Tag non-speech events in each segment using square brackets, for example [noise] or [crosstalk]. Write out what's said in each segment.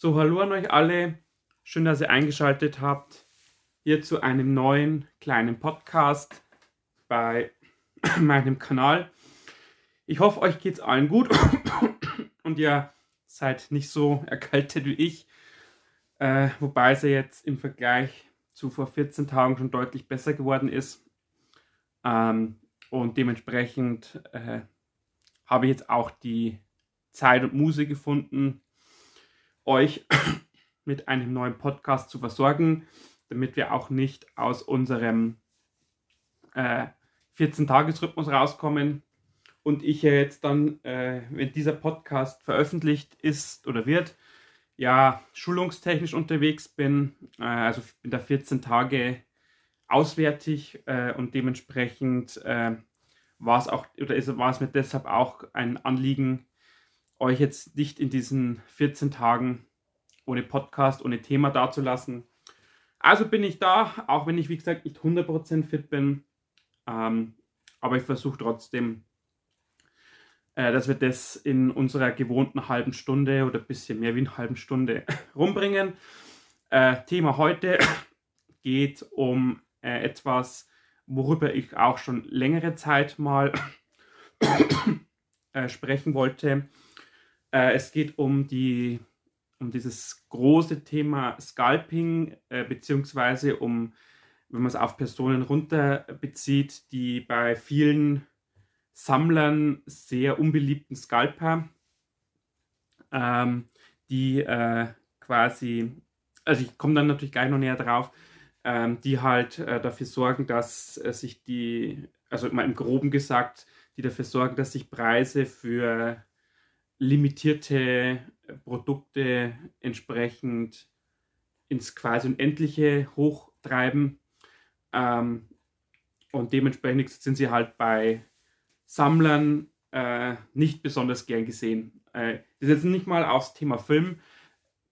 So, hallo an euch alle. Schön, dass ihr eingeschaltet habt hier zu einem neuen kleinen Podcast bei [coughs] meinem Kanal. Ich hoffe, euch geht es allen gut [coughs] und ihr seid nicht so erkältet wie ich. Äh, wobei es ja jetzt im Vergleich zu vor 14 Tagen schon deutlich besser geworden ist. Ähm, und dementsprechend äh, habe ich jetzt auch die Zeit und Muse gefunden, euch [coughs] mit einem neuen Podcast zu versorgen, damit wir auch nicht aus unserem äh, 14-Tages-Rhythmus rauskommen und ich ja jetzt dann, äh, wenn dieser Podcast veröffentlicht ist oder wird, ja, schulungstechnisch unterwegs bin. Äh, also bin da 14 Tage auswärtig äh, und dementsprechend äh, war es auch, oder war es mir deshalb auch ein Anliegen, euch jetzt nicht in diesen 14 Tagen ohne Podcast, ohne Thema dazulassen. Also bin ich da, auch wenn ich, wie gesagt, nicht 100% fit bin. Ähm, aber ich versuche trotzdem, äh, dass wir das in unserer gewohnten halben Stunde oder ein bisschen mehr wie eine halben Stunde [laughs] rumbringen. Äh, Thema heute [coughs] geht um äh, etwas, worüber ich auch schon längere Zeit mal [coughs] äh, sprechen wollte. Äh, es geht um die um dieses große Thema Scalping, äh, beziehungsweise um, wenn man es auf Personen runter bezieht, die bei vielen Sammlern sehr unbeliebten Scalper, ähm, die äh, quasi, also ich komme dann natürlich gleich noch näher drauf, ähm, die halt äh, dafür sorgen, dass äh, sich die, also mal im Groben gesagt, die dafür sorgen, dass sich Preise für limitierte Produkte entsprechend ins quasi Unendliche hochtreiben. Ähm, und dementsprechend sind sie halt bei Sammlern äh, nicht besonders gern gesehen. Äh, das ist jetzt nicht mal aufs Thema Film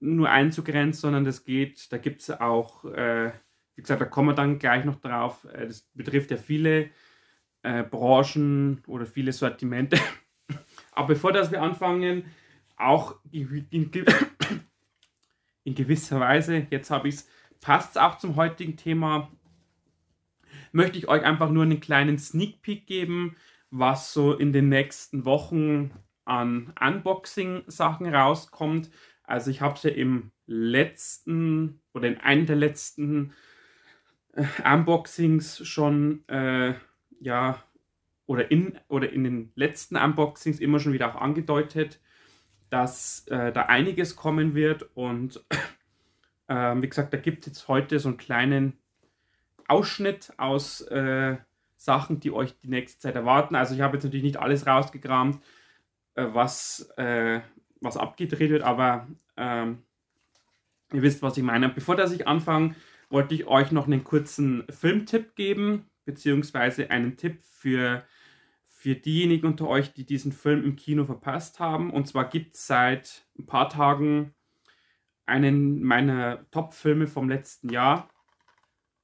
nur einzugrenzen, sondern das geht, da gibt es auch, äh, wie gesagt, da kommen wir dann gleich noch drauf. Äh, das betrifft ja viele äh, Branchen oder viele Sortimente. [laughs] Aber bevor das wir anfangen, auch in, in [coughs] gewisser Weise, jetzt habe ich es, passt es auch zum heutigen Thema, möchte ich euch einfach nur einen kleinen Sneak Peek geben, was so in den nächsten Wochen an Unboxing-Sachen rauskommt. Also ich habe es ja im letzten oder in einem der letzten äh, Unboxings schon äh, ja oder in oder in den letzten Unboxings immer schon wieder auch angedeutet dass äh, da einiges kommen wird und [clears throat] äh, wie gesagt, da gibt es jetzt heute so einen kleinen Ausschnitt aus äh, Sachen, die euch die nächste Zeit erwarten. Also ich habe jetzt natürlich nicht alles rausgekramt, äh, was, äh, was abgedreht wird, aber ähm, ihr wisst, was ich meine. Bevor dass ich anfange, wollte ich euch noch einen kurzen Filmtipp geben, beziehungsweise einen Tipp für für diejenigen unter euch, die diesen Film im Kino verpasst haben. Und zwar gibt es seit ein paar Tagen einen meiner Top-Filme vom letzten Jahr.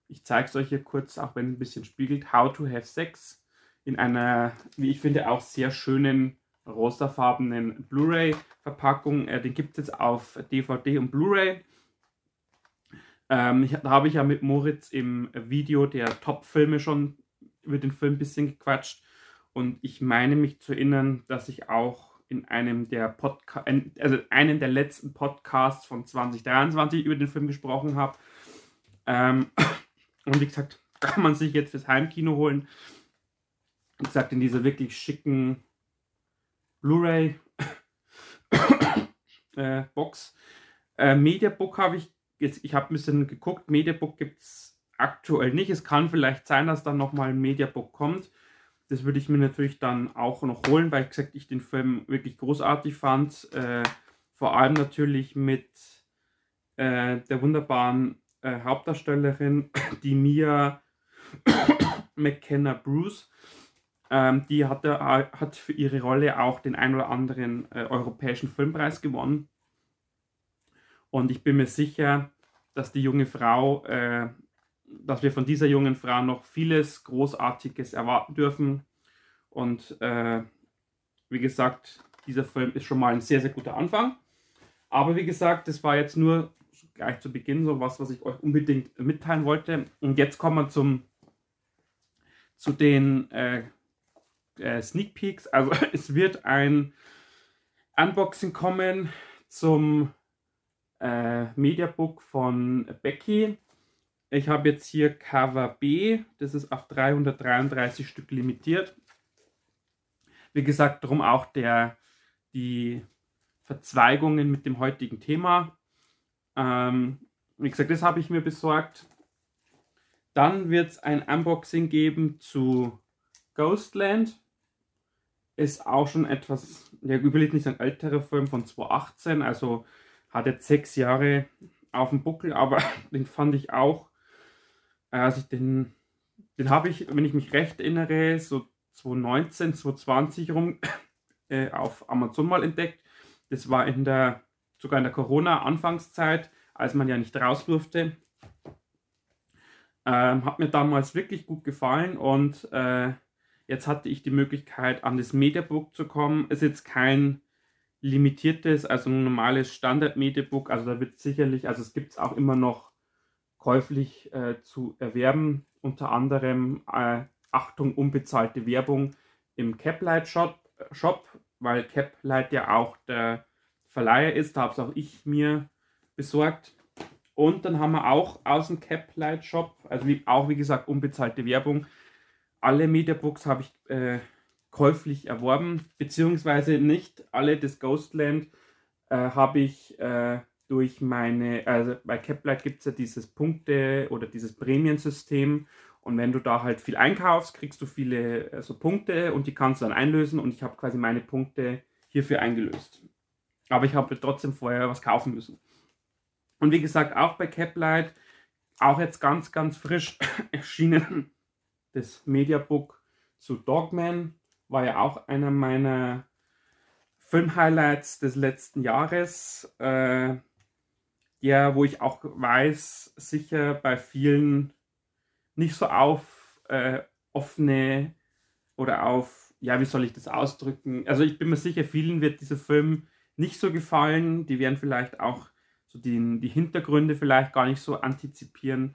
Ich zeige es euch hier kurz, auch wenn es ein bisschen spiegelt. How to Have Sex in einer, wie ich finde, auch sehr schönen rosafarbenen Blu-ray-Verpackung. Äh, den gibt es jetzt auf DVD und Blu-ray. Ähm, da habe ich ja mit Moritz im Video der Top-Filme schon über den Film ein bisschen gequatscht. Und ich meine mich zu erinnern, dass ich auch in einem der Podcast, also einen der letzten Podcasts von 2023 über den Film gesprochen habe. Ähm, [coughs] und wie gesagt, [coughs] kann man sich jetzt fürs Heimkino holen. Wie gesagt, in dieser wirklich schicken Blu-ray [coughs] äh. Äh, Mediabook habe ich jetzt, ich habe ein bisschen geguckt, Mediabook gibt es aktuell nicht. Es kann vielleicht sein, dass dann nochmal ein Mediabook kommt. Das würde ich mir natürlich dann auch noch holen, weil ich gesagt, ich den Film wirklich großartig fand. Äh, vor allem natürlich mit äh, der wunderbaren äh, Hauptdarstellerin, die Mia McKenna Bruce. Ähm, die hatte, hat für ihre Rolle auch den ein oder anderen äh, europäischen Filmpreis gewonnen. Und ich bin mir sicher, dass die junge Frau äh, dass wir von dieser jungen Frau noch vieles Großartiges erwarten dürfen. Und äh, wie gesagt, dieser Film ist schon mal ein sehr, sehr guter Anfang. Aber wie gesagt, das war jetzt nur gleich zu Beginn so was, was ich euch unbedingt mitteilen wollte. Und jetzt kommen wir zum, zu den äh, äh, Sneak Peeks. Also [laughs] es wird ein Unboxing kommen zum äh, Mediabook von Becky. Ich habe jetzt hier Cover B, das ist auf 333 Stück limitiert. Wie gesagt, darum auch der, die Verzweigungen mit dem heutigen Thema. Ähm, wie gesagt, das habe ich mir besorgt. Dann wird es ein Unboxing geben zu Ghostland. Ist auch schon etwas, ja, überlegt nicht ein älterer Film von 2018, also hat jetzt sechs Jahre auf dem Buckel, aber [laughs] den fand ich auch, also den, den habe ich, wenn ich mich recht erinnere, so 2019, 2020 rum [coughs] äh, auf Amazon mal entdeckt. Das war in der, sogar in der Corona-Anfangszeit, als man ja nicht raus durfte. Ähm, hat mir damals wirklich gut gefallen und äh, jetzt hatte ich die Möglichkeit, an das Mediabook zu kommen. Ist jetzt kein limitiertes, also ein normales Standard-Mediabook. Also da wird sicherlich, also es gibt es auch immer noch käuflich äh, zu erwerben. Unter anderem, äh, Achtung, unbezahlte Werbung im Caplight Shop, Shop weil Caplight ja auch der Verleiher ist. Da habe es auch ich mir besorgt. Und dann haben wir auch aus dem Caplight Shop, also wie, auch wie gesagt unbezahlte Werbung, alle Mediabooks habe ich äh, käuflich erworben, beziehungsweise nicht alle. Das Ghostland äh, habe ich äh, durch meine, also bei Caplight gibt es ja dieses Punkte- oder dieses Prämiensystem und wenn du da halt viel einkaufst, kriegst du viele so Punkte und die kannst du dann einlösen und ich habe quasi meine Punkte hierfür eingelöst. Aber ich habe trotzdem vorher was kaufen müssen. Und wie gesagt, auch bei Caplight, auch jetzt ganz, ganz frisch [laughs] erschienen, das Mediabook zu Dogman war ja auch einer meiner Filmhighlights des letzten Jahres. Äh, ja, wo ich auch weiß, sicher bei vielen nicht so auf äh, offene oder auf, ja, wie soll ich das ausdrücken? Also ich bin mir sicher, vielen wird dieser Film nicht so gefallen. Die werden vielleicht auch so die, die Hintergründe vielleicht gar nicht so antizipieren.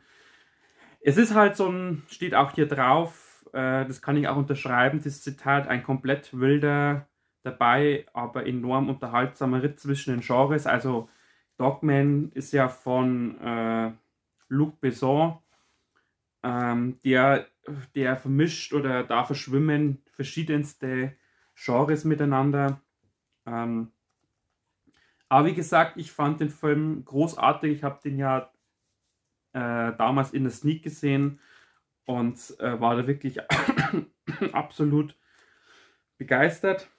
Es ist halt so ein, steht auch hier drauf, äh, das kann ich auch unterschreiben, das Zitat, ein komplett wilder dabei, aber enorm unterhaltsamer Ritt zwischen den Genres. Also Dogman ist ja von äh, Luc Besson, ähm, der, der vermischt oder da verschwimmen verschiedenste Genres miteinander. Ähm, aber wie gesagt, ich fand den Film großartig. Ich habe den ja äh, damals in der Sneak gesehen und äh, war da wirklich [coughs] absolut begeistert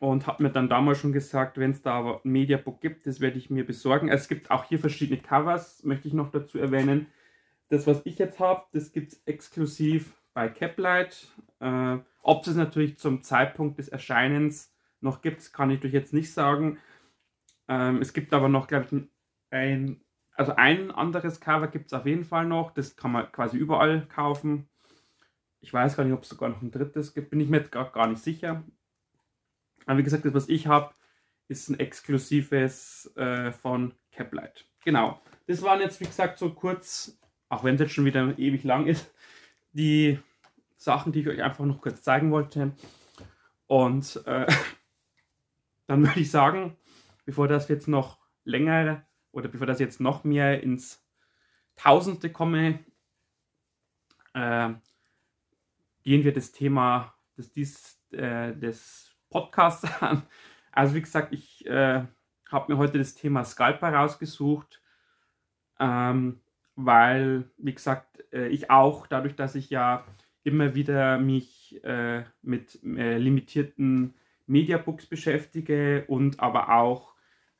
und habe mir dann damals schon gesagt, wenn es da aber ein Mediabook gibt, das werde ich mir besorgen. Es gibt auch hier verschiedene Covers, möchte ich noch dazu erwähnen. Das, was ich jetzt habe, das gibt es exklusiv bei Caplight. Äh, ob es natürlich zum Zeitpunkt des Erscheinens noch gibt, kann ich euch jetzt nicht sagen. Ähm, es gibt aber noch, glaube ich, ein also ein anderes Cover gibt es auf jeden Fall noch. Das kann man quasi überall kaufen. Ich weiß gar nicht, ob es sogar noch ein drittes gibt. Bin ich mir jetzt gar, gar nicht sicher. Aber wie gesagt, das, was ich habe, ist ein exklusives äh, von Caplight. Genau. Das waren jetzt, wie gesagt, so kurz, auch wenn es jetzt schon wieder ewig lang ist, die Sachen, die ich euch einfach noch kurz zeigen wollte. Und äh, [laughs] dann würde ich sagen, bevor das jetzt noch länger oder bevor das jetzt noch mehr ins Tausendste komme, äh, gehen wir das Thema des, dies, äh, des Podcasts [laughs] an. Also wie gesagt, ich äh, habe mir heute das Thema Scalper rausgesucht, ähm, weil, wie gesagt, äh, ich auch, dadurch, dass ich ja immer wieder mich äh, mit äh, limitierten Mediabooks beschäftige und aber auch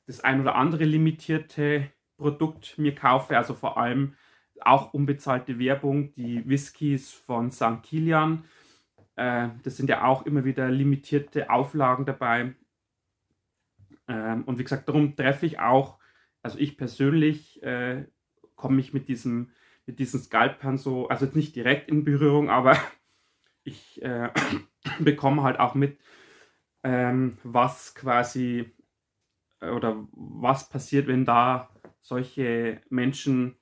das ein oder andere limitierte Produkt mir kaufe, also vor allem auch unbezahlte Werbung, die Whiskys von St. Kilian. Äh, das sind ja auch immer wieder limitierte Auflagen dabei. Ähm, und wie gesagt, darum treffe ich auch, also ich persönlich äh, komme ich mit diesem, mit diesen Skalpern so, also nicht direkt in Berührung, aber [laughs] ich äh, [clears throat] bekomme halt auch mit, ähm, was quasi oder was passiert, wenn da solche Menschen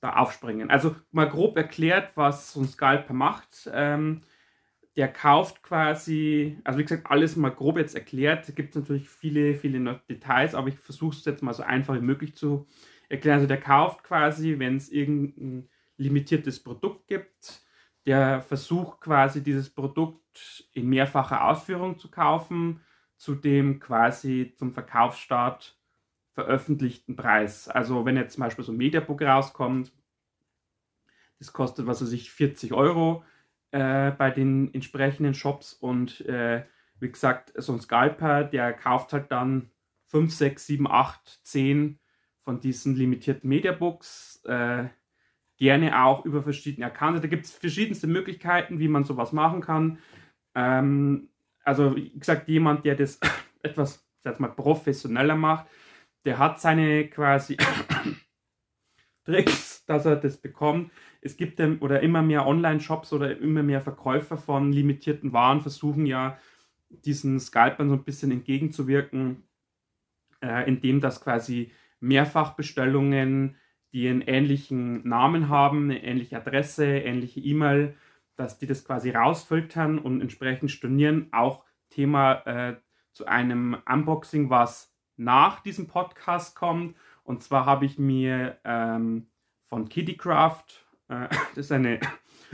da aufspringen. Also mal grob erklärt, was so ein Scalper macht. Ähm, der kauft quasi, also wie gesagt, alles mal grob jetzt erklärt. Da gibt es natürlich viele, viele Details, aber ich versuche es jetzt mal so einfach wie möglich zu erklären. Also der kauft quasi, wenn es irgendein limitiertes Produkt gibt, der versucht quasi dieses Produkt in mehrfacher Ausführung zu kaufen, zu dem quasi zum Verkaufsstart veröffentlichten Preis. Also wenn jetzt zum Beispiel so ein Mediabook rauskommt, das kostet, was weiß ich, 40 Euro äh, bei den entsprechenden Shops und äh, wie gesagt, so ein Scalper, der kauft halt dann 5, 6, 7, 8, 10 von diesen limitierten Mediabooks. Äh, gerne auch über verschiedene Accounts. Da gibt es verschiedenste Möglichkeiten, wie man sowas machen kann. Ähm, also, wie gesagt, jemand, der das [coughs] etwas, sag mal, professioneller macht, der hat seine quasi [coughs] Tricks, dass er das bekommt. Es gibt oder immer mehr Online-Shops oder immer mehr Verkäufer von limitierten Waren versuchen ja diesen Scalpern so ein bisschen entgegenzuwirken, äh, indem das quasi Mehrfachbestellungen, die einen ähnlichen Namen haben, eine ähnliche Adresse, ähnliche E-Mail, dass die das quasi rausfiltern und entsprechend stornieren. Auch Thema äh, zu einem Unboxing, was nach diesem Podcast kommt. Und zwar habe ich mir ähm, von Kittycraft, äh, das ist eine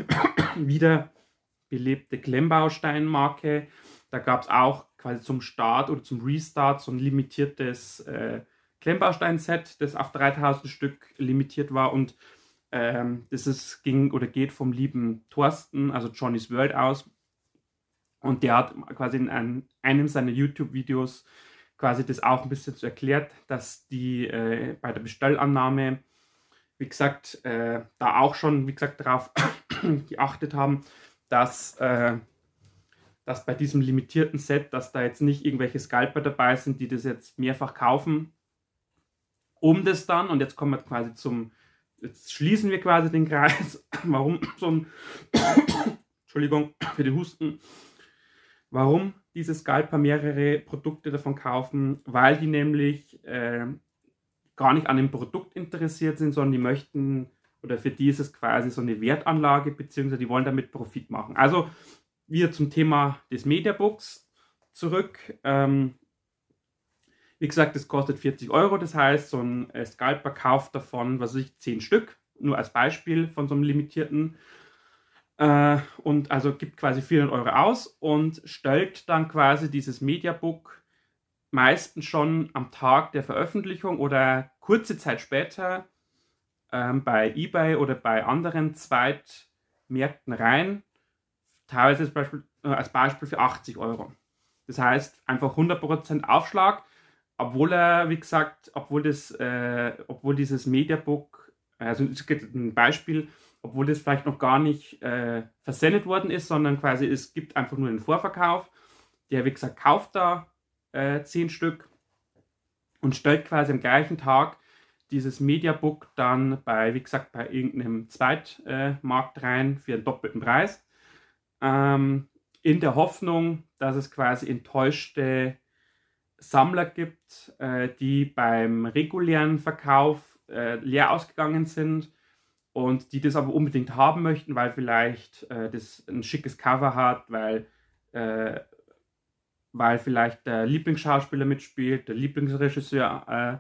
[coughs] wiederbelebte Klemmbausteinmarke, da gab es auch quasi zum Start oder zum Restart so ein limitiertes äh, Klemmbaustein-Set, das auf 3000 Stück limitiert war und ähm, das ist, ging oder geht vom lieben Thorsten, also Johnny's World aus. Und der hat quasi in einem, einem seiner YouTube-Videos quasi das auch ein bisschen so erklärt, dass die äh, bei der Bestellannahme, wie gesagt, äh, da auch schon, wie gesagt, darauf [coughs] geachtet haben, dass, äh, dass bei diesem limitierten Set, dass da jetzt nicht irgendwelche Scalper dabei sind, die das jetzt mehrfach kaufen, um das dann, und jetzt kommen wir quasi zum, jetzt schließen wir quasi den Kreis, [coughs] warum [coughs] so ein, Entschuldigung für den Husten, warum diese Scalper mehrere Produkte davon kaufen, weil die nämlich äh, gar nicht an dem Produkt interessiert sind, sondern die möchten, oder für die ist es quasi so eine Wertanlage, beziehungsweise die wollen damit Profit machen. Also wieder zum Thema des Mediabooks zurück. Ähm, wie gesagt, das kostet 40 Euro. Das heißt, so ein äh, Scalper kauft davon, was weiß ich, 10 Stück. Nur als Beispiel von so einem limitierten. Äh, und also gibt quasi 400 Euro aus und stellt dann quasi dieses Mediabook meistens schon am Tag der Veröffentlichung oder kurze Zeit später ähm, bei eBay oder bei anderen Zweitmärkten rein. Teilweise als Beispiel, äh, als Beispiel für 80 Euro. Das heißt einfach 100% Aufschlag obwohl er, wie gesagt, obwohl das, äh, obwohl dieses Mediabook, also es gibt ein Beispiel, obwohl das vielleicht noch gar nicht äh, versendet worden ist, sondern quasi es gibt einfach nur einen Vorverkauf. Der, wie gesagt, kauft da äh, zehn Stück und stellt quasi am gleichen Tag dieses Mediabook dann bei, wie gesagt, bei irgendeinem Zweitmarkt rein für einen doppelten Preis. Ähm, in der Hoffnung, dass es quasi enttäuschte Sammler gibt, äh, die beim regulären Verkauf äh, leer ausgegangen sind und die das aber unbedingt haben möchten, weil vielleicht äh, das ein schickes Cover hat, weil, äh, weil vielleicht der Lieblingsschauspieler mitspielt, der Lieblingsregisseur äh,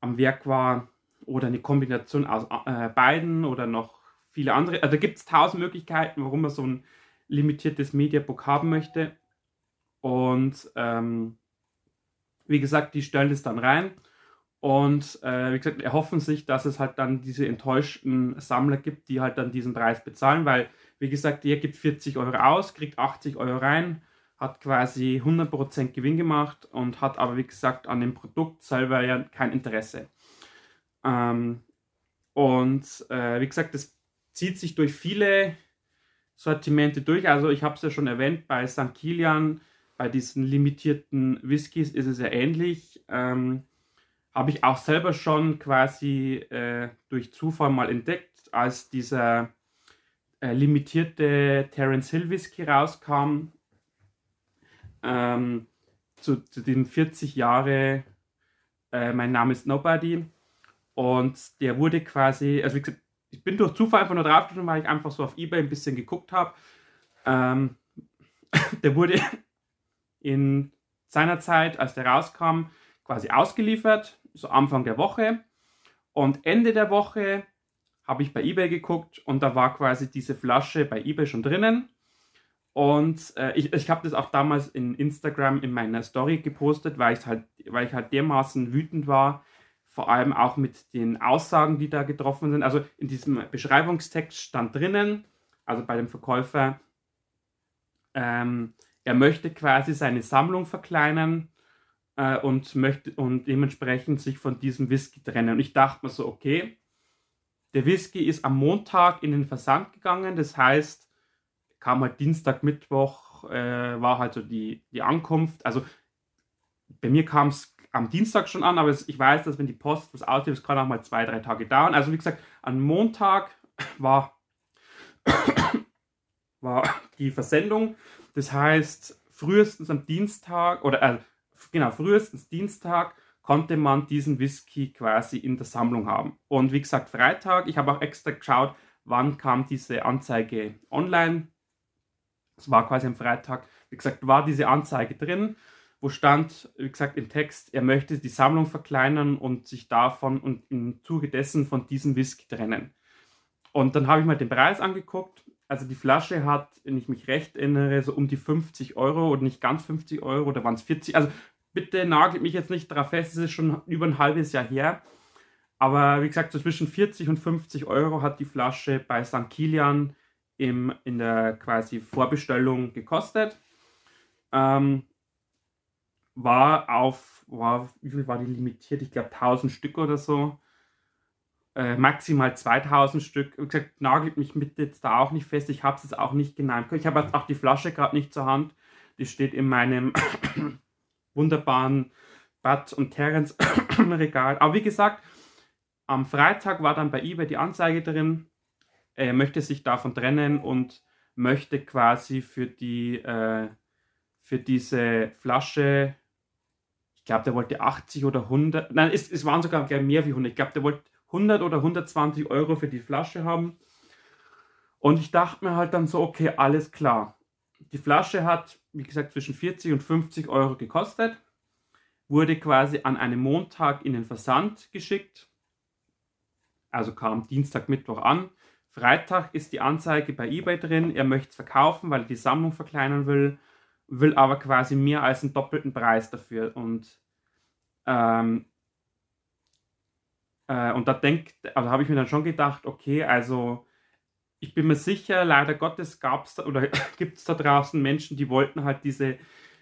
am Werk war oder eine Kombination aus äh, beiden oder noch viele andere. Also gibt es tausend Möglichkeiten, warum man so ein limitiertes Mediabook haben möchte. Und ähm, wie gesagt, die stellen das dann rein und äh, wie gesagt, erhoffen sich, dass es halt dann diese enttäuschten Sammler gibt, die halt dann diesen Preis bezahlen, weil, wie gesagt, der gibt 40 Euro aus, kriegt 80 Euro rein, hat quasi 100% Gewinn gemacht und hat aber, wie gesagt, an dem Produkt selber ja kein Interesse. Ähm, und äh, wie gesagt, das zieht sich durch viele Sortimente durch. Also ich habe es ja schon erwähnt, bei St. Kilian bei diesen limitierten Whiskys ist es ja ähnlich. Ähm, Habe ich auch selber schon quasi äh, durch Zufall mal entdeckt, als dieser äh, limitierte Terence Hill Whisky rauskam. Ähm, zu, zu, den 40 Jahre äh, mein Name ist Nobody. Und der wurde quasi, also wie gesagt, ich bin durch Zufall einfach nur draufgekommen, weil ich einfach so auf Ebay ein bisschen geguckt habe. Ähm, [laughs] der wurde in seiner Zeit, als der rauskam, quasi ausgeliefert, so Anfang der Woche. Und Ende der Woche habe ich bei eBay geguckt und da war quasi diese Flasche bei eBay schon drinnen. Und äh, ich, ich habe das auch damals in Instagram in meiner Story gepostet, weil, halt, weil ich halt dermaßen wütend war, vor allem auch mit den Aussagen, die da getroffen sind. Also in diesem Beschreibungstext stand drinnen, also bei dem Verkäufer, ähm, er möchte quasi seine Sammlung verkleinern äh, und möchte und dementsprechend sich von diesem Whisky trennen. Und ich dachte mir so, okay, der Whisky ist am Montag in den Versand gegangen, das heißt, kam halt Dienstag, Mittwoch, äh, war halt so die, die Ankunft. Also bei mir kam es am Dienstag schon an, aber ich weiß, dass wenn die Post was ausliebt, es kann auch mal zwei, drei Tage dauern. Also wie gesagt, am Montag war, [coughs] war die Versendung. Das heißt, frühestens am Dienstag oder äh, genau, frühestens Dienstag konnte man diesen Whisky quasi in der Sammlung haben. Und wie gesagt, Freitag, ich habe auch extra geschaut, wann kam diese Anzeige online. Es war quasi am Freitag, wie gesagt, war diese Anzeige drin, wo stand, wie gesagt, im Text, er möchte die Sammlung verkleinern und sich davon und im Zuge dessen von diesem Whisky trennen. Und dann habe ich mal den Preis angeguckt. Also die Flasche hat, wenn ich mich recht erinnere, so um die 50 Euro oder nicht ganz 50 Euro oder waren es 40, also bitte nagelt mich jetzt nicht darauf fest, es ist schon über ein halbes Jahr her. Aber wie gesagt, so zwischen 40 und 50 Euro hat die Flasche bei St. Kilian im, in der quasi Vorbestellung gekostet. Ähm, war auf, war, wie viel war die limitiert? Ich glaube 1000 Stück oder so. Äh, maximal 2000 Stück. Wie gesagt, nagelt mich mit jetzt da auch nicht fest. Ich habe es jetzt auch nicht genau. Ich habe auch die Flasche gerade nicht zur Hand. Die steht in meinem [coughs] wunderbaren Bud und Terence Regal. Aber wie gesagt, am Freitag war dann bei eBay die Anzeige drin. Er möchte sich davon trennen und möchte quasi für die äh, für diese Flasche, ich glaube, der wollte 80 oder 100, nein, es, es waren sogar mehr wie 100. Ich glaube, der wollte 100 oder 120 Euro für die Flasche haben. Und ich dachte mir halt dann so, okay, alles klar. Die Flasche hat, wie gesagt, zwischen 40 und 50 Euro gekostet, wurde quasi an einem Montag in den Versand geschickt, also kam Dienstag, Mittwoch an. Freitag ist die Anzeige bei eBay drin, er möchte es verkaufen, weil er die Sammlung verkleinern will, will aber quasi mehr als einen doppelten Preis dafür. Und, ähm, äh, und da denkt, also habe ich mir dann schon gedacht, okay, also ich bin mir sicher, leider Gottes gab es oder [laughs] gibt es da draußen Menschen, die wollten halt diese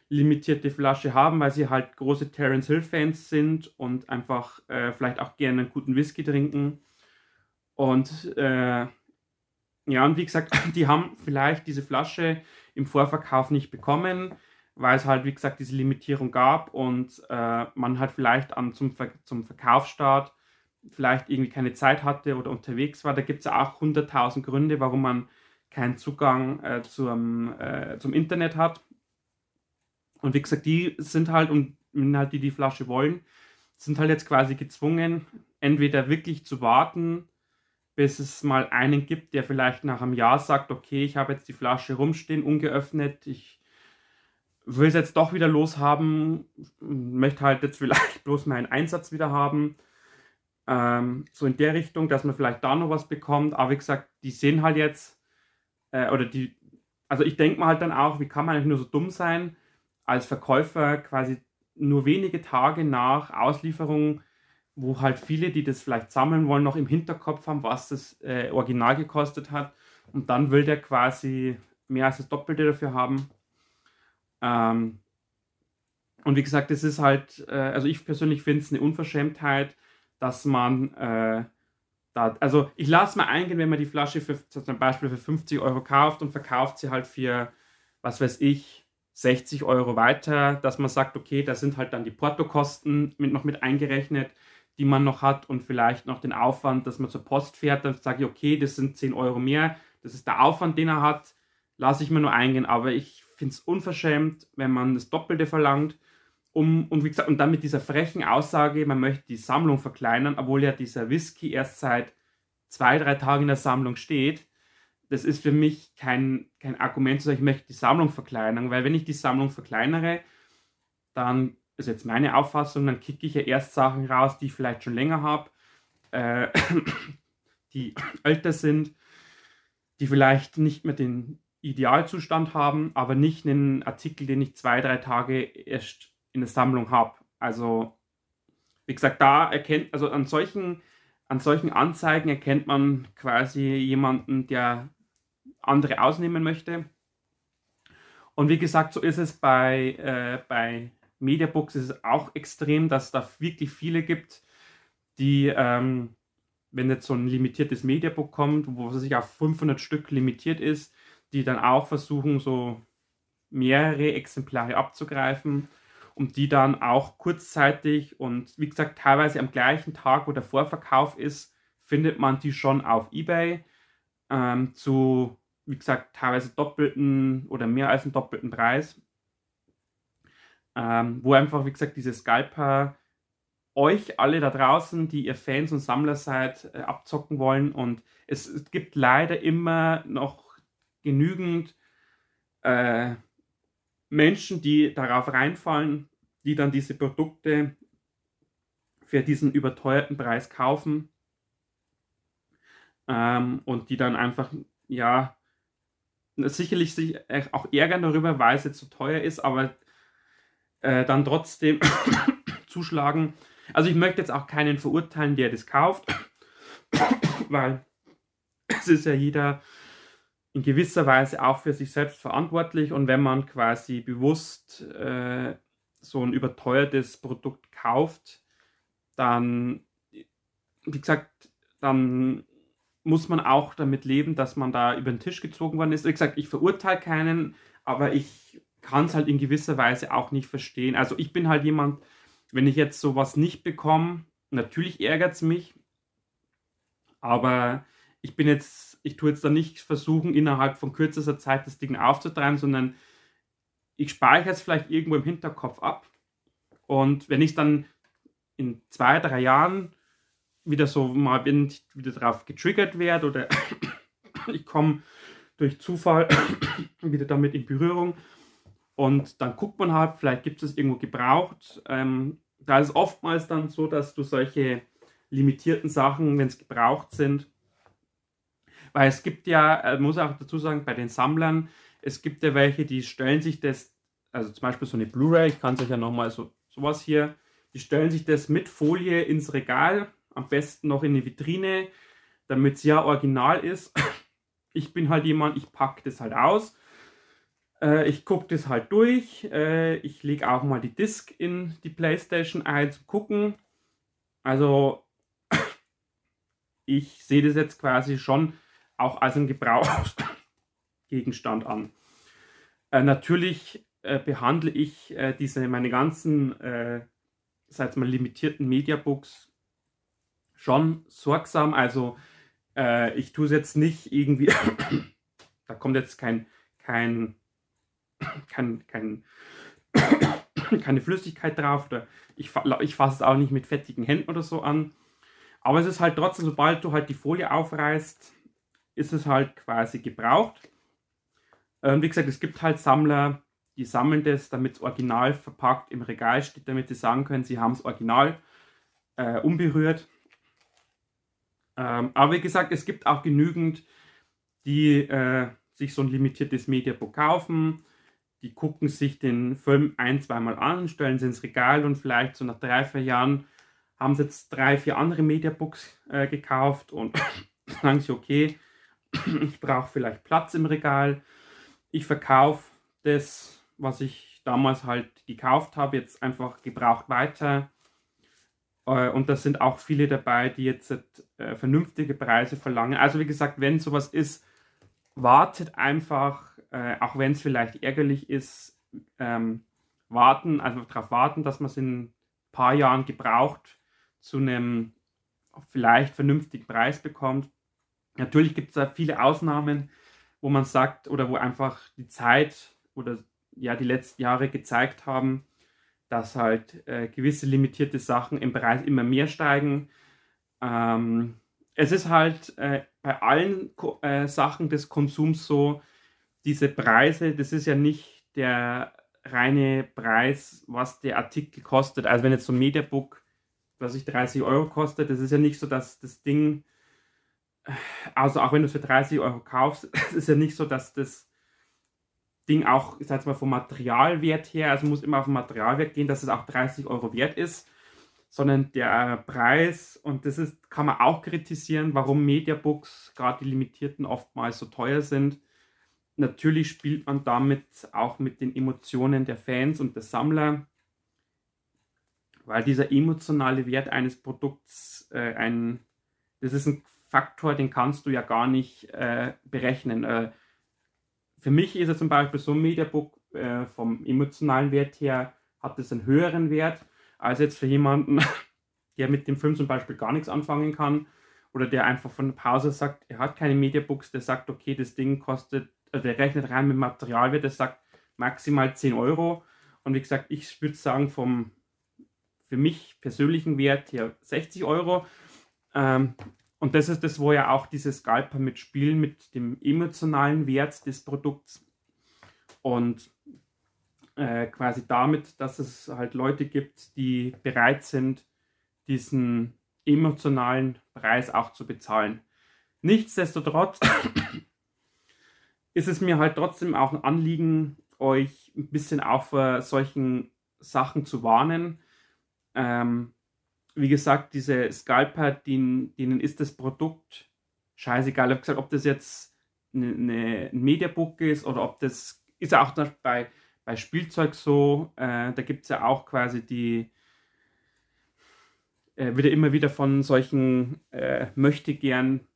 limitierte Flasche haben, weil sie halt große Terence Hill Fans sind und einfach äh, vielleicht auch gerne einen guten Whisky trinken. Und äh, ja, und wie gesagt, die haben vielleicht diese Flasche im Vorverkauf nicht bekommen, weil es halt, wie gesagt, diese Limitierung gab und äh, man halt vielleicht an, zum, Ver zum Verkaufsstart vielleicht irgendwie keine Zeit hatte oder unterwegs war. Da gibt es ja auch 100.000 Gründe, warum man keinen Zugang äh, zum, äh, zum Internet hat. Und wie gesagt, die sind halt, und halt die die Flasche wollen, sind halt jetzt quasi gezwungen, entweder wirklich zu warten, bis es mal einen gibt, der vielleicht nach einem Jahr sagt, okay, ich habe jetzt die Flasche rumstehen, ungeöffnet, ich will es jetzt doch wieder loshaben, möchte halt jetzt vielleicht [laughs] bloß meinen Einsatz wieder haben ähm, so in der Richtung, dass man vielleicht da noch was bekommt. Aber wie gesagt, die sehen halt jetzt, äh, oder die, also ich denke mal halt dann auch, wie kann man eigentlich nur so dumm sein, als Verkäufer quasi nur wenige Tage nach Auslieferung, wo halt viele, die das vielleicht sammeln wollen, noch im Hinterkopf haben, was das äh, Original gekostet hat. Und dann will der quasi mehr als das Doppelte dafür haben. Ähm, und wie gesagt, das ist halt, äh, also ich persönlich finde es eine Unverschämtheit, dass man äh, da, also ich lasse mal eingehen, wenn man die Flasche für, zum Beispiel für 50 Euro kauft und verkauft sie halt für, was weiß ich, 60 Euro weiter, dass man sagt, okay, da sind halt dann die Portokosten mit, noch mit eingerechnet, die man noch hat und vielleicht noch den Aufwand, dass man zur Post fährt, dann sage ich, okay, das sind 10 Euro mehr, das ist der Aufwand, den er hat, lasse ich mir nur eingehen, aber ich finde es unverschämt, wenn man das Doppelte verlangt um, und wie gesagt, und dann mit dieser frechen Aussage, man möchte die Sammlung verkleinern, obwohl ja dieser Whisky erst seit zwei, drei Tagen in der Sammlung steht, das ist für mich kein, kein Argument zu sagen, ich möchte die Sammlung verkleinern, weil wenn ich die Sammlung verkleinere, dann ist jetzt meine Auffassung, dann kicke ich ja erst Sachen raus, die ich vielleicht schon länger habe, äh, [coughs] die älter sind, die vielleicht nicht mehr den Idealzustand haben, aber nicht einen Artikel, den ich zwei, drei Tage erst in der Sammlung habe. Also, wie gesagt, da erkennt, also an solchen, an solchen Anzeigen erkennt man quasi jemanden, der andere ausnehmen möchte. Und wie gesagt, so ist es bei, äh, bei Mediabooks ist es auch extrem, dass es da wirklich viele gibt, die, ähm, wenn jetzt so ein limitiertes Mediabook kommt, wo es sich auf 500 Stück limitiert ist, die dann auch versuchen, so mehrere Exemplare abzugreifen und die dann auch kurzzeitig und wie gesagt teilweise am gleichen Tag, wo der Vorverkauf ist, findet man die schon auf eBay ähm, zu, wie gesagt, teilweise doppelten oder mehr als einen doppelten Preis ähm, wo einfach, wie gesagt, diese Scalper euch alle da draußen, die ihr Fans und Sammler seid, äh, abzocken wollen. Und es, es, gibt leider immer noch genügend äh, Menschen, die darauf reinfallen, die dann diese Produkte für diesen überteuerten Preis kaufen ähm, und die dann einfach, ja, sicherlich sich auch ärgern darüber, weil es jetzt so teuer ist, aber äh, dann trotzdem [coughs] zuschlagen. Also ich möchte jetzt auch keinen verurteilen, der das kauft, [coughs] weil es ist ja jeder in gewisser Weise auch für sich selbst verantwortlich und wenn man quasi bewusst äh, so ein überteuertes Produkt kauft, dann, wie gesagt, dann muss man auch damit leben, dass man da über den Tisch gezogen worden ist. Wie gesagt, ich verurteile keinen, aber ich kann es halt in gewisser Weise auch nicht verstehen. Also ich bin halt jemand, wenn ich jetzt sowas nicht bekomme, natürlich ärgert es mich, aber ich bin jetzt, ich tue jetzt da nicht versuchen, innerhalb von kürzester Zeit das Ding aufzutreiben, sondern ich speichere es vielleicht irgendwo im Hinterkopf ab. Und wenn ich dann in zwei, drei Jahren wieder so mal bin, wieder darauf getriggert werde oder [coughs] ich komme durch Zufall [coughs] wieder damit in Berührung, und dann guckt man halt, vielleicht gibt es irgendwo gebraucht. Ähm, da ist oftmals dann so, dass du solche limitierten Sachen, wenn es gebraucht sind, weil es gibt ja, äh, muss auch dazu sagen, bei den Sammlern, es gibt ja welche, die stellen sich das, also zum Beispiel so eine Blu-ray, ich kann es euch ja nochmal so sowas hier, die stellen sich das mit Folie ins Regal, am besten noch in eine Vitrine, damit es ja original ist. Ich bin halt jemand, ich packe das halt aus äh, ich gucke das halt durch. Äh, ich lege auch mal die Disk in die PlayStation ein zu gucken. Also [coughs] ich sehe das jetzt quasi schon auch als einen Gebrauchsgegenstand an. Äh, natürlich äh, behandle ich äh, diese meine ganzen, äh, seit mal limitierten Mediabooks schon sorgsam. Also äh, ich tue es jetzt nicht irgendwie, [coughs] da kommt jetzt kein, kein kein, kein, [coughs] keine Flüssigkeit drauf oder ich, ich fasse es auch nicht mit fettigen Händen oder so an. Aber es ist halt trotzdem, sobald du halt die Folie aufreißt, ist es halt quasi gebraucht. Ähm, wie gesagt, es gibt halt Sammler, die sammeln das, damit es original verpackt im Regal steht, damit sie sagen können, sie haben es original äh, unberührt. Ähm, aber wie gesagt, es gibt auch genügend, die äh, sich so ein limitiertes Mediabook kaufen, die gucken sich den Film ein, zweimal an, stellen sie ins Regal und vielleicht so nach drei, vier Jahren haben sie jetzt drei, vier andere Mediabooks äh, gekauft und [coughs] sagen sich, okay, [coughs] ich brauche vielleicht Platz im Regal. Ich verkaufe das, was ich damals halt gekauft habe, jetzt einfach gebraucht weiter. Äh, und da sind auch viele dabei, die jetzt äh, vernünftige Preise verlangen. Also wie gesagt, wenn sowas ist, wartet einfach äh, auch wenn es vielleicht ärgerlich ist, ähm, warten, also darauf warten, dass man es in ein paar Jahren gebraucht zu einem vielleicht vernünftigen Preis bekommt. Natürlich gibt es da viele Ausnahmen, wo man sagt oder wo einfach die Zeit oder ja die letzten Jahre gezeigt haben, dass halt äh, gewisse limitierte Sachen im Preis immer mehr steigen. Ähm, es ist halt äh, bei allen äh, Sachen des Konsums so, diese Preise, das ist ja nicht der reine Preis, was der Artikel kostet. Also wenn jetzt so ein Mediabook, was ich 30 Euro kostet, das ist ja nicht so, dass das Ding, also auch wenn du es für 30 Euro kaufst, [laughs] es ist ja nicht so, dass das Ding auch, ich sag mal, vom Materialwert her, also muss immer auf den Materialwert gehen, dass es auch 30 Euro wert ist, sondern der Preis, und das ist, kann man auch kritisieren, warum Mediabooks, gerade die limitierten, oftmals so teuer sind natürlich spielt man damit auch mit den Emotionen der Fans und der Sammler, weil dieser emotionale Wert eines Produkts äh, ein, das ist ein Faktor, den kannst du ja gar nicht äh, berechnen. Äh, für mich ist es zum Beispiel so ein Mediabook äh, vom emotionalen Wert her hat es einen höheren Wert als jetzt für jemanden, [laughs] der mit dem Film zum Beispiel gar nichts anfangen kann oder der einfach von Pause sagt, er hat keine Mediabooks, der sagt, okay, das Ding kostet also der rechnet rein mit Materialwert, der sagt maximal 10 Euro. Und wie gesagt, ich würde sagen, vom für mich persönlichen Wert her 60 Euro. Ähm, und das ist das, wo ja auch diese Scalper mitspielen, mit dem emotionalen Wert des Produkts. Und äh, quasi damit, dass es halt Leute gibt, die bereit sind, diesen emotionalen Preis auch zu bezahlen. Nichtsdestotrotz ist es mir halt trotzdem auch ein Anliegen, euch ein bisschen auch vor solchen Sachen zu warnen. Ähm, wie gesagt, diese Scalper, denen, denen ist das Produkt scheißegal. Ich habe gesagt, ob das jetzt eine, eine, ein Mediabook ist oder ob das ist ja auch bei, bei Spielzeug so. Äh, da gibt es ja auch quasi die, äh, wird ja immer wieder von solchen äh, möchte gern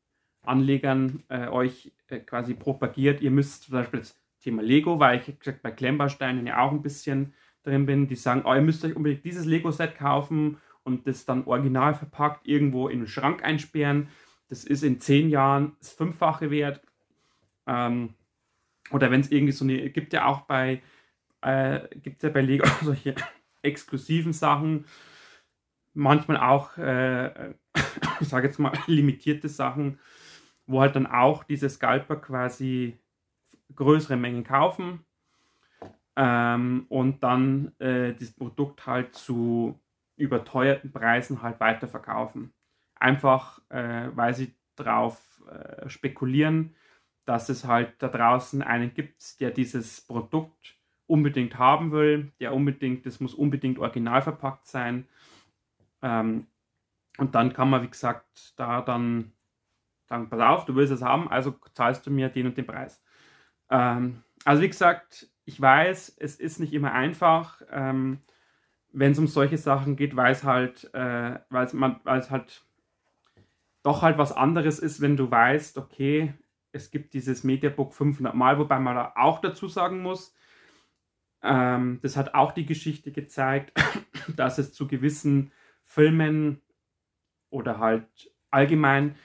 Anlegern äh, euch äh, quasi propagiert. Ihr müsst zum Beispiel das Thema Lego, weil ich gesagt bei Klemmbausteinen ja auch ein bisschen drin bin, die sagen, oh, ihr müsst euch unbedingt dieses Lego-Set kaufen und das dann original verpackt irgendwo in den Schrank einsperren. Das ist in zehn Jahren das Fünffache wert. Ähm, oder wenn es irgendwie so eine, gibt ja auch bei, äh, gibt ja bei Lego [laughs] solche exklusiven Sachen, manchmal auch, äh, [laughs] ich sage jetzt mal, limitierte Sachen, wo halt dann auch diese Scalper quasi größere Mengen kaufen ähm, und dann äh, das Produkt halt zu überteuerten Preisen halt weiterverkaufen. Einfach, äh, weil sie darauf äh, spekulieren, dass es halt da draußen einen gibt, der dieses Produkt unbedingt haben will, der unbedingt, das muss unbedingt original verpackt sein. Ähm, und dann kann man, wie gesagt, da dann sagen, pass auf, du willst es haben, also zahlst du mir den und den Preis. Ähm, also wie gesagt, ich weiß, es ist nicht immer einfach, ähm, wenn es um solche Sachen geht, weil es halt, äh, weil es halt doch halt was anderes ist, wenn du weißt, okay, es gibt dieses Mediabook 500 Mal, wobei man da auch dazu sagen muss, ähm, das hat auch die Geschichte gezeigt, [coughs] dass es zu gewissen Filmen oder halt allgemein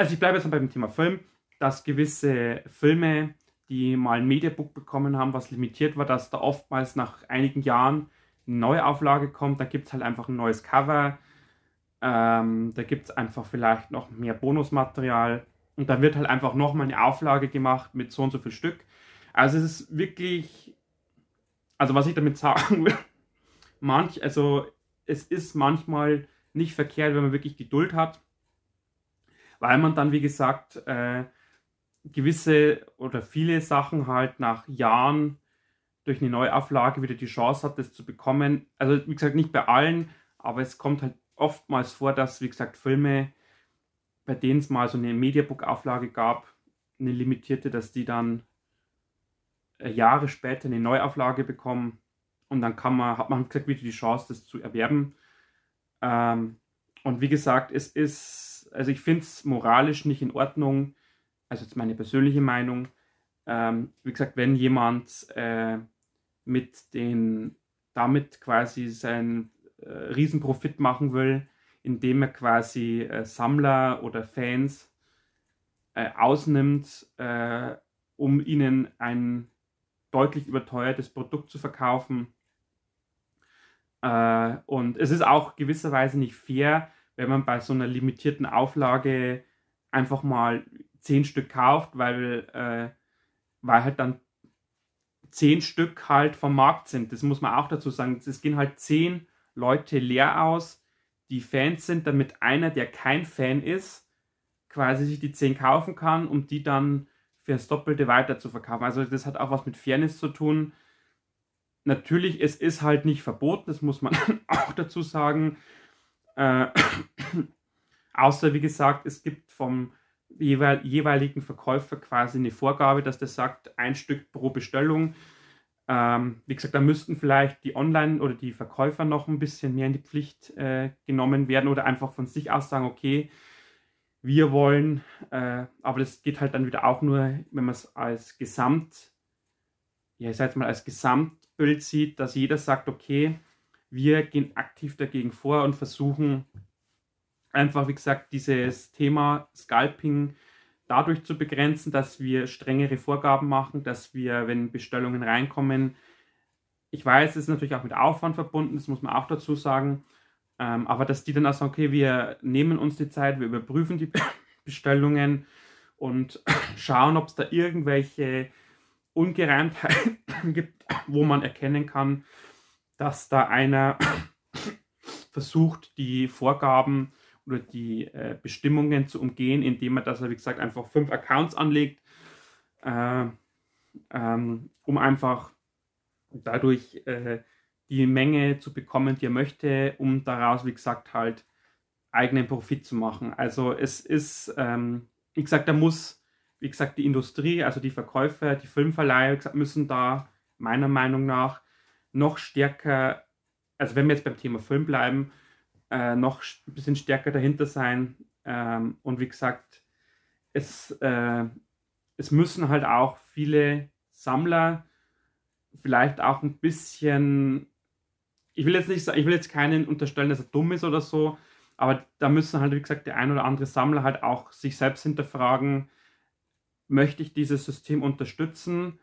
also ich bleibe jetzt mal beim Thema Film, dass gewisse Filme, die mal ein Mediabook bekommen haben, was limitiert war, dass da oftmals nach einigen Jahren eine Neuauflage kommt. Da gibt es halt einfach ein neues Cover. Ähm, da gibt es einfach vielleicht noch mehr Bonusmaterial. Und da wird halt einfach nochmal eine Auflage gemacht mit so und so viel Stück. Also es ist wirklich, also was ich damit sagen will, manch, also es ist manchmal nicht verkehrt, wenn man wirklich Geduld hat weil man dann, wie gesagt, äh, gewisse oder viele Sachen halt nach Jahren durch eine Neuauflage wieder die Chance hat, das zu bekommen. Also, wie gesagt, nicht bei allen, aber es kommt halt oftmals vor, dass, wie gesagt, Filme, bei denen es mal so eine Mediabook-Auflage gab, eine limitierte, dass die dann äh, Jahre später eine Neuauflage bekommen und dann kann man, hat man, wieder die Chance, das zu erwerben. Ähm, und wie gesagt, es ist also ich finde es moralisch nicht in Ordnung, also jetzt meine persönliche Meinung. Ähm, wie gesagt, wenn jemand äh, mit den, damit quasi seinen äh, Riesenprofit machen will, indem er quasi äh, Sammler oder Fans äh, ausnimmt, äh, um ihnen ein deutlich überteuertes Produkt zu verkaufen, Äh, und es ist auch gewisserweise nicht fair, wenn man bei so einer limitierten Auflage einfach mal zehn Stück kauft, weil, äh, weil halt dann zehn Stück halt vom Markt sind. Das muss man auch dazu sagen. Es gehen halt zehn Leute leer aus, die Fans sind, damit einer, der kein Fan ist, quasi sich die zehn kaufen kann, um die dann für das Doppelte weiter zu verkaufen. Also das hat auch was mit Fairness zu tun. Natürlich, es ist halt nicht verboten, das muss man [laughs] auch dazu sagen. Äh, [coughs] außer, wie gesagt, es gibt vom jeweil, jeweiligen Verkäufer quasi eine Vorgabe, dass der sagt, ein Stück pro Bestellung. Ähm, wie gesagt, da müssten vielleicht die Online- oder die Verkäufer noch ein bisschen mehr in die Pflicht äh, genommen werden oder einfach von sich aus sagen, okay, wir wollen, äh, aber das geht halt dann wieder auch nur, wenn man es als Gesamt, ja, ich sag jetzt mal als Gesamtbild sieht, dass jeder sagt, okay, wir gehen aktiv dagegen vor und versuchen einfach, wie gesagt, dieses Thema Scalping dadurch zu begrenzen, dass wir strengere Vorgaben machen, dass wir, wenn Bestellungen reinkommen, ich weiß, es ist natürlich auch mit Aufwand verbunden, das muss man auch dazu sagen, ähm, aber dass die dann auch sagen, okay, wir nehmen uns die Zeit, wir überprüfen die [coughs] Bestellungen und [coughs] schauen, ob es da irgendwelche Ungereimtheiten [coughs] gibt, wo man erkennen kann, dass da einer [coughs] versucht, die Vorgaben oder die äh, Bestimmungen zu umgehen, indem er, dass er, wie gesagt, einfach fünf Accounts anlegt, äh, ähm, um einfach dadurch äh, die Menge zu bekommen, die er möchte, um daraus, wie gesagt, halt eigenen Profit zu machen. Also es ist, ähm, wie gesagt, da muss, wie gesagt, die Industrie, also die Verkäufer, die Filmverleiher gesagt, müssen da meiner Meinung nach noch stärker, also wenn wir jetzt beim Thema Film bleiben, äh, noch ein bisschen stärker dahinter sein. Ähm, und wie gesagt, es, äh, es müssen halt auch viele Sammler vielleicht auch ein bisschen ich will jetzt nicht ich will jetzt keinen unterstellen, dass er dumm ist oder so, aber da müssen halt, wie gesagt, der ein oder andere Sammler halt auch sich selbst hinterfragen, möchte ich dieses System unterstützen,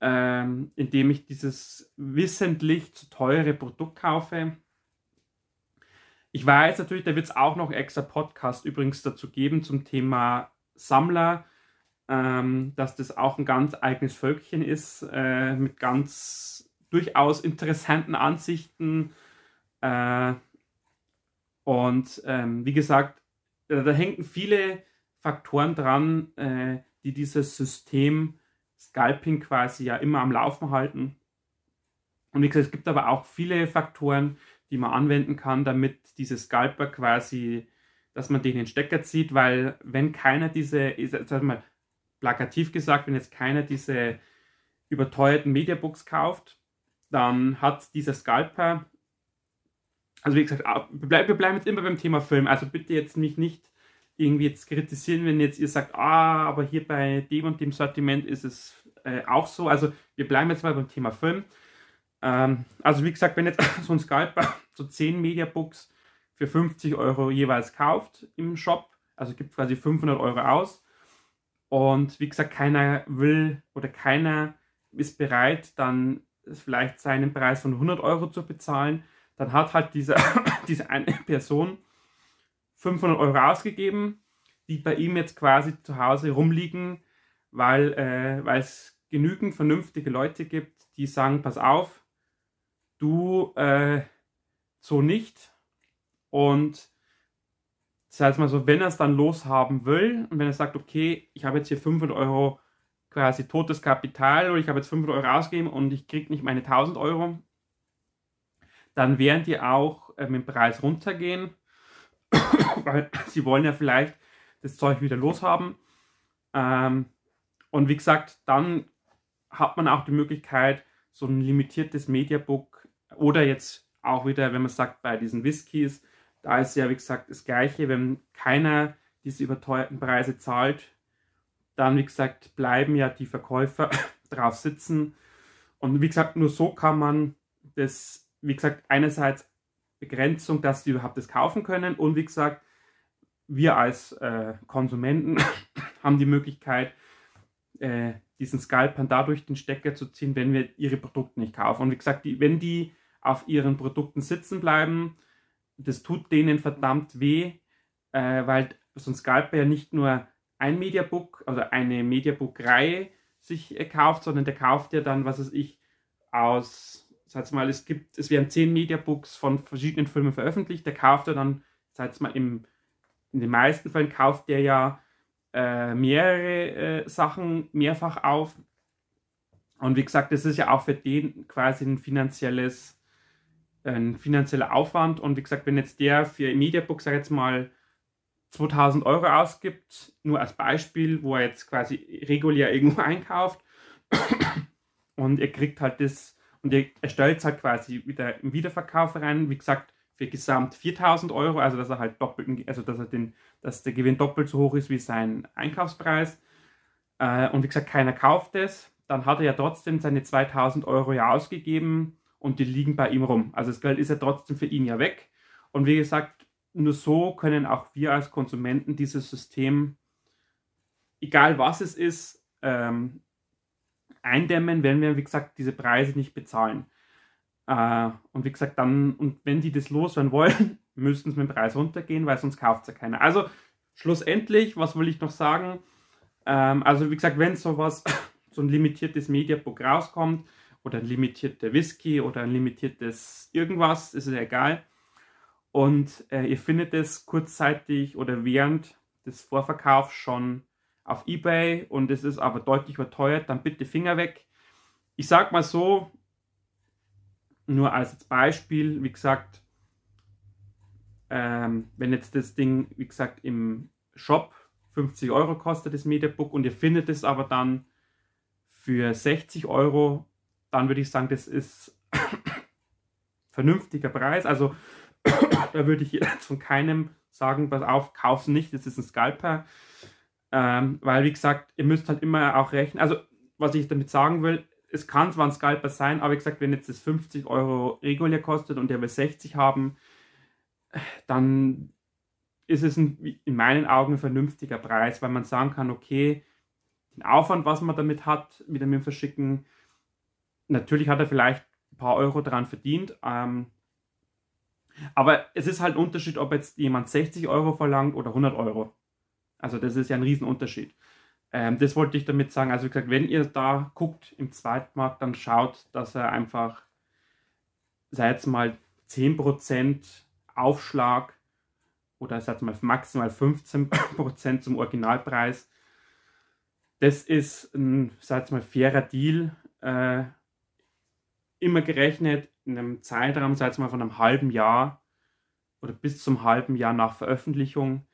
ähm, indem ich dieses wissentlich zu teure Produkt kaufe. Ich weiß natürlich, da wird es auch noch extra Podcast übrigens dazu geben zum Thema Sammler, ähm, dass das auch ein ganz eigenes Völkchen ist, äh, mit ganz durchaus interessanten Ansichten. Äh, und ähm, wie gesagt, da, da hängen viele Faktoren dran, äh, die dieses System Scalping quasi ja immer am Laufen halten. Und wie gesagt, es gibt aber auch viele Faktoren, die man anwenden kann, damit diese Scalper quasi, dass man den Stecker zieht, weil wenn keiner diese, sag mal, plakativ gesagt, wenn jetzt keiner diese überteuerten Mediabooks kauft, dann hat dieser Scalper, also wie gesagt, wir bleiben jetzt immer beim Thema Film, also bitte jetzt mich nicht irgendwie jetzt kritisieren, wenn jetzt ihr sagt, ah, aber hier bei dem und dem Sortiment ist es äh, auch so. Also wir bleiben jetzt mal beim Thema Film. Ähm, also wie gesagt, wenn jetzt [laughs] so ein Scalper so 10 Mediabooks für 50 Euro jeweils kauft im Shop, also gibt quasi 500 Euro aus und wie gesagt, keiner will oder keiner ist bereit, dann vielleicht seinen Preis von 100 Euro zu bezahlen, dann hat halt diese, [laughs] diese eine Person 500 Euro ausgegeben, die bei ihm jetzt quasi zu Hause rumliegen, weil, äh, es genügend vernünftige Leute gibt, die sagen, pass auf, du äh, so nicht. Und das heißt mal so, wenn er es dann loshaben will und wenn er sagt, okay, ich habe jetzt hier 500 Euro quasi totes Kapital oder ich habe jetzt 500 Euro ausgegeben und ich kriege nicht meine 1000 Euro, dann werden die auch äh, mit dem Preis runtergehen, weil [laughs] sie wollen ja vielleicht das Zeug wieder loshaben. Ähm, und wie gesagt, dann hat man auch die Möglichkeit, so ein limitiertes Mediabook oder jetzt auch wieder, wenn man sagt, bei diesen Whiskys, da ist ja, wie gesagt, das Gleiche, wenn keiner diese überteuerten Preise zahlt, dann, wie gesagt, bleiben ja die Verkäufer [laughs] drauf sitzen. Und wie gesagt, nur so kann man das, wie gesagt, einerseits Begrenzung, dass sie überhaupt das kaufen können und wie gesagt, wir als äh, Konsumenten [laughs] haben die Möglichkeit, äh, diesen Scalpern dadurch den Stecker zu ziehen, wenn wir ihre Produkte nicht kaufen. Und wie gesagt, die, wenn die auf ihren Produkten sitzen bleiben. Das tut denen verdammt weh, äh, weil so ein Scalper ja nicht nur ein Mediabook, also eine Mediabook-Reihe sich äh, kauft, sondern der kauft ja dann, was weiß ich, aus, sag mal, es gibt, es werden zehn Mediabooks von verschiedenen Filmen veröffentlicht, der kauft ja dann, sag mal, im, in den meisten Fällen kauft der ja äh, mehrere äh, Sachen mehrfach auf. Und wie gesagt, das ist ja auch für den quasi ein finanzielles, ein finanzieller Aufwand. Und wie gesagt, wenn jetzt der für Mediabook, sag jetzt mal, 2000 Euro ausgibt, nur als Beispiel, wo er jetzt quasi regulär irgendwo einkauft und er kriegt halt das und er, er stellt es halt quasi wieder im Wiederverkauf rein, wie gesagt, für gesamt 4000 Euro, also dass er halt doppelt, also dass er den, dass der Gewinn doppelt so hoch ist wie sein Einkaufspreis. Äh, und wie gesagt, keiner kauft es, dann hat er ja trotzdem seine 2000 Euro ja ausgegeben und die liegen bei ihm rum. Also das Geld ist ja trotzdem für ihn ja weg. Und wie gesagt, nur so können auch wir als Konsumenten dieses System, egal was es ist, ähm, eindämmen, wenn wir, wie gesagt, diese Preise nicht bezahlen. Äh, und wie gesagt, dann, und wenn die das loswerden wollen, [laughs] müssten sie mit dem Preis runtergehen, weil sonst kauft es ja keiner. Also schlussendlich, was will ich noch sagen? Ähm, also wie gesagt, wenn sowas, [laughs] so ein limitiertes Mediabook rauskommt, oder ein limitierter Whisky oder ein limitiertes irgendwas, ist es egal, und äh, ihr findet es kurzzeitig oder während des Vorverkaufs schon auf eBay und es ist aber deutlich überteuert, dann bitte Finger weg. Ich sag mal so, nur als Beispiel, wie gesagt, ähm, wenn jetzt das Ding, wie gesagt, im Shop 50 Euro kostet, das Mediabook, und ihr findet es aber dann für 60 Euro, dann würde ich sagen, das ist [coughs] vernünftiger Preis. Also [coughs] da würde ich jetzt von keinem sagen, pass auf, kauf's nicht, das ist ein Scalper. Ähm, weil, wie gesagt, ihr müsst halt immer auch rechnen. Also, was ich damit sagen will, es kann zwar ein Scalper sein, aber wie gesagt, wenn jetzt das 50 Euro regulär kostet und der will 60 haben, dann ist es ein, in meinen Augen ein vernünftiger Preis, weil man sagen kann, okay, den Aufwand, was man damit hat, mit dem Verschicken, natürlich hat er vielleicht ein paar Euro daran verdient, ähm, aber es ist halt ein Unterschied, ob jetzt jemand 60 Euro verlangt oder 100 Euro. Also das ist ja ein Riesenunterschied. Ähm, das wollte ich damit sagen. Also wie gesagt, wenn ihr da guckt im Zweitmarkt, dann schaut, dass er einfach, sei jetzt mal 10% Aufschlag oder sei jetzt mal maximal 15% zum Originalpreis. Das ist ein, sei jetzt mal, fairer Deal. Äh, immer gerechnet in einem Zeitraum, sei es mal von einem halben Jahr oder bis zum halben Jahr nach Veröffentlichung.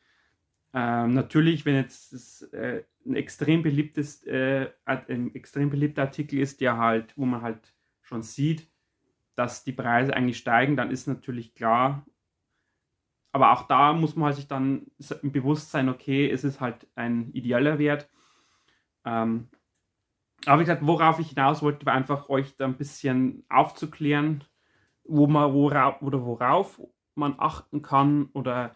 Ähm, natürlich, wenn jetzt das, äh, ein extrem beliebtes, äh, ein extrem beliebter Artikel ist, der halt, wo man halt schon sieht, dass die Preise eigentlich steigen, dann ist natürlich klar. Aber auch da muss man halt sich dann im Bewusstsein, okay, es ist halt ein idealer Wert. Ähm, aber wie gesagt, worauf ich hinaus wollte, war einfach euch da ein bisschen aufzuklären, wo man, worauf, oder worauf man achten kann oder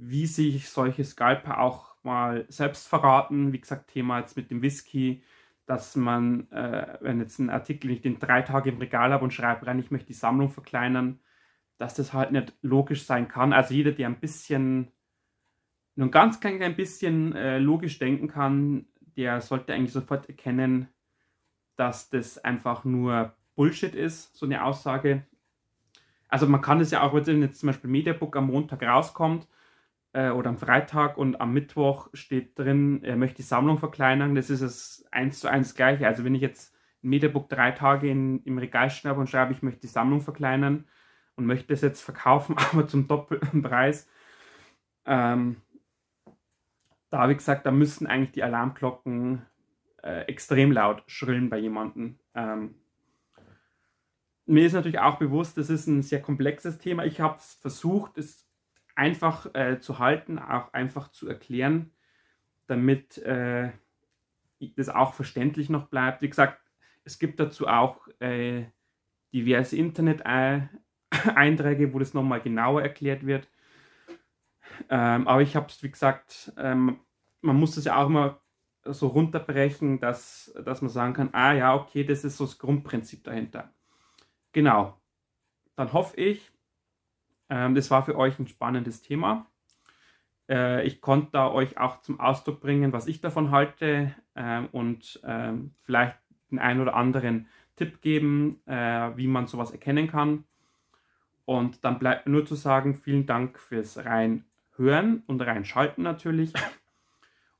wie sich solche Scalper auch mal selbst verraten. Wie gesagt, Thema jetzt mit dem Whisky, dass man, äh, wenn jetzt ein Artikel ich den drei Tage im Regal habe und schreibe rein, ich möchte die Sammlung verkleinern, dass das halt nicht logisch sein kann. Also jeder, der ein bisschen, nur ein ganz klein bisschen äh, logisch denken kann, der sollte eigentlich sofort erkennen, dass das einfach nur Bullshit ist, so eine Aussage. Also man kann es ja auch, wenn jetzt zum Beispiel Mediabook am Montag rauskommt äh, oder am Freitag und am Mittwoch steht drin, er möchte die Sammlung verkleinern, das ist es eins zu eins gleiche. Also wenn ich jetzt ein Mediabook drei Tage in, im Regal schnappe und schreibe, ich möchte die Sammlung verkleinern und möchte es jetzt verkaufen, [laughs] aber zum doppelten Preis, ähm, da wie gesagt, da müssen eigentlich die Alarmglocken äh, extrem laut schrillen bei jemandem. Ähm, mir ist natürlich auch bewusst, das ist ein sehr komplexes Thema. Ich habe es versucht, es einfach äh, zu halten, auch einfach zu erklären, damit äh, das auch verständlich noch bleibt. Wie gesagt, es gibt dazu auch äh, diverse Internet-Einträge, [clears throat] wo das nochmal genauer erklärt wird. Ähm, aber ich habe es, wie gesagt, ähm, man muss das ja auch immer so runterbrechen, dass, dass man sagen kann, ah ja, okay, das ist so das Grundprinzip dahinter. Genau. dann hoffe ich, ähm, das war für euch ein spannendes Thema. Äh, ich konnte da euch auch zum Ausdruck bringen, was ich davon halte ähm, und ähm, vielleicht den einen oder anderen Tipp geben, äh, wie man sowas erkennen kann. Und dann bleibt nur zu sagen, vielen Dank fürs Reinhören und Reinschalten natürlich.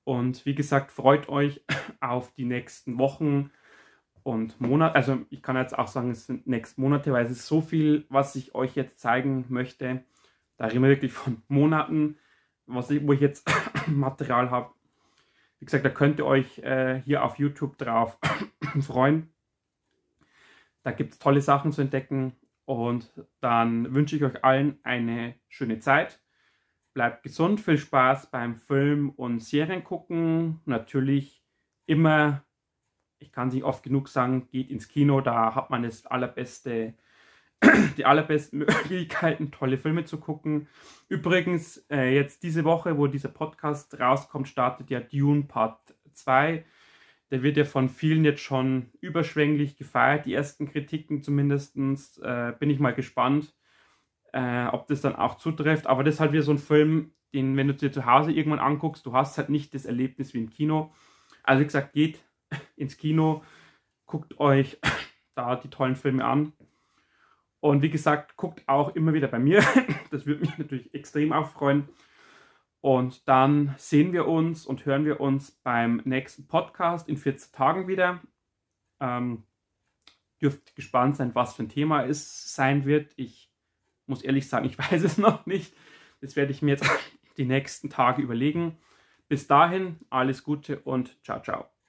Und wie gesagt, freut euch auf die nächsten Wochen und Monate. Also ich kann jetzt auch sagen, es sind nächste Monate, weil es ist so viel, was ich euch jetzt zeigen möchte. Da reden wir wirklich von Monaten, was ich, wo ich jetzt [coughs] Material habe. Wie gesagt, da könnt ihr euch äh, hier auf YouTube drauf [coughs] freuen. Da gibt es tolle Sachen zu entdecken. Und dann wünsche ich euch allen eine schöne Zeit. Bleibt gesund, viel Spaß beim Film und Serien gucken. Natürlich immer, ich kann es nicht oft genug sagen, geht ins Kino, da hat man das allerbeste, [clears throat] die allerbesten Möglichkeiten, tolle Filme zu gucken. Übrigens, äh, jetzt diese Woche, wo dieser Podcast rauskommt, startet ja Dune Part 2 der wird ja von vielen jetzt schon überschwänglich gefeiert, die ersten Kritiken zumindest. Äh, bin ich mal gespannt, äh, ob das dann auch zutrifft. Aber das ist halt wieder so ein Film, den, wenn du dir zu Hause irgendwann anguckst, du hast halt nicht das Erlebnis wie im Kino. Also wie gesagt, geht ins Kino, guckt euch [clears throat] da die tollen Filme an. Und wie gesagt, guckt auch immer wieder bei mir. [clears throat] Das würde mich natürlich extrem auch freuen. Und dann sehen wir uns und hören wir uns beim nächsten Podcast in 14 Tagen wieder. Ähm, dürft gespannt sein, was für ein Thema es sein wird. Ich muss ehrlich sagen, ich [laughs] weiß es noch nicht. Das werde ich mir jetzt [clears throat] die nächsten Tage überlegen. Bis dahin, alles Gute und ciao, ciao.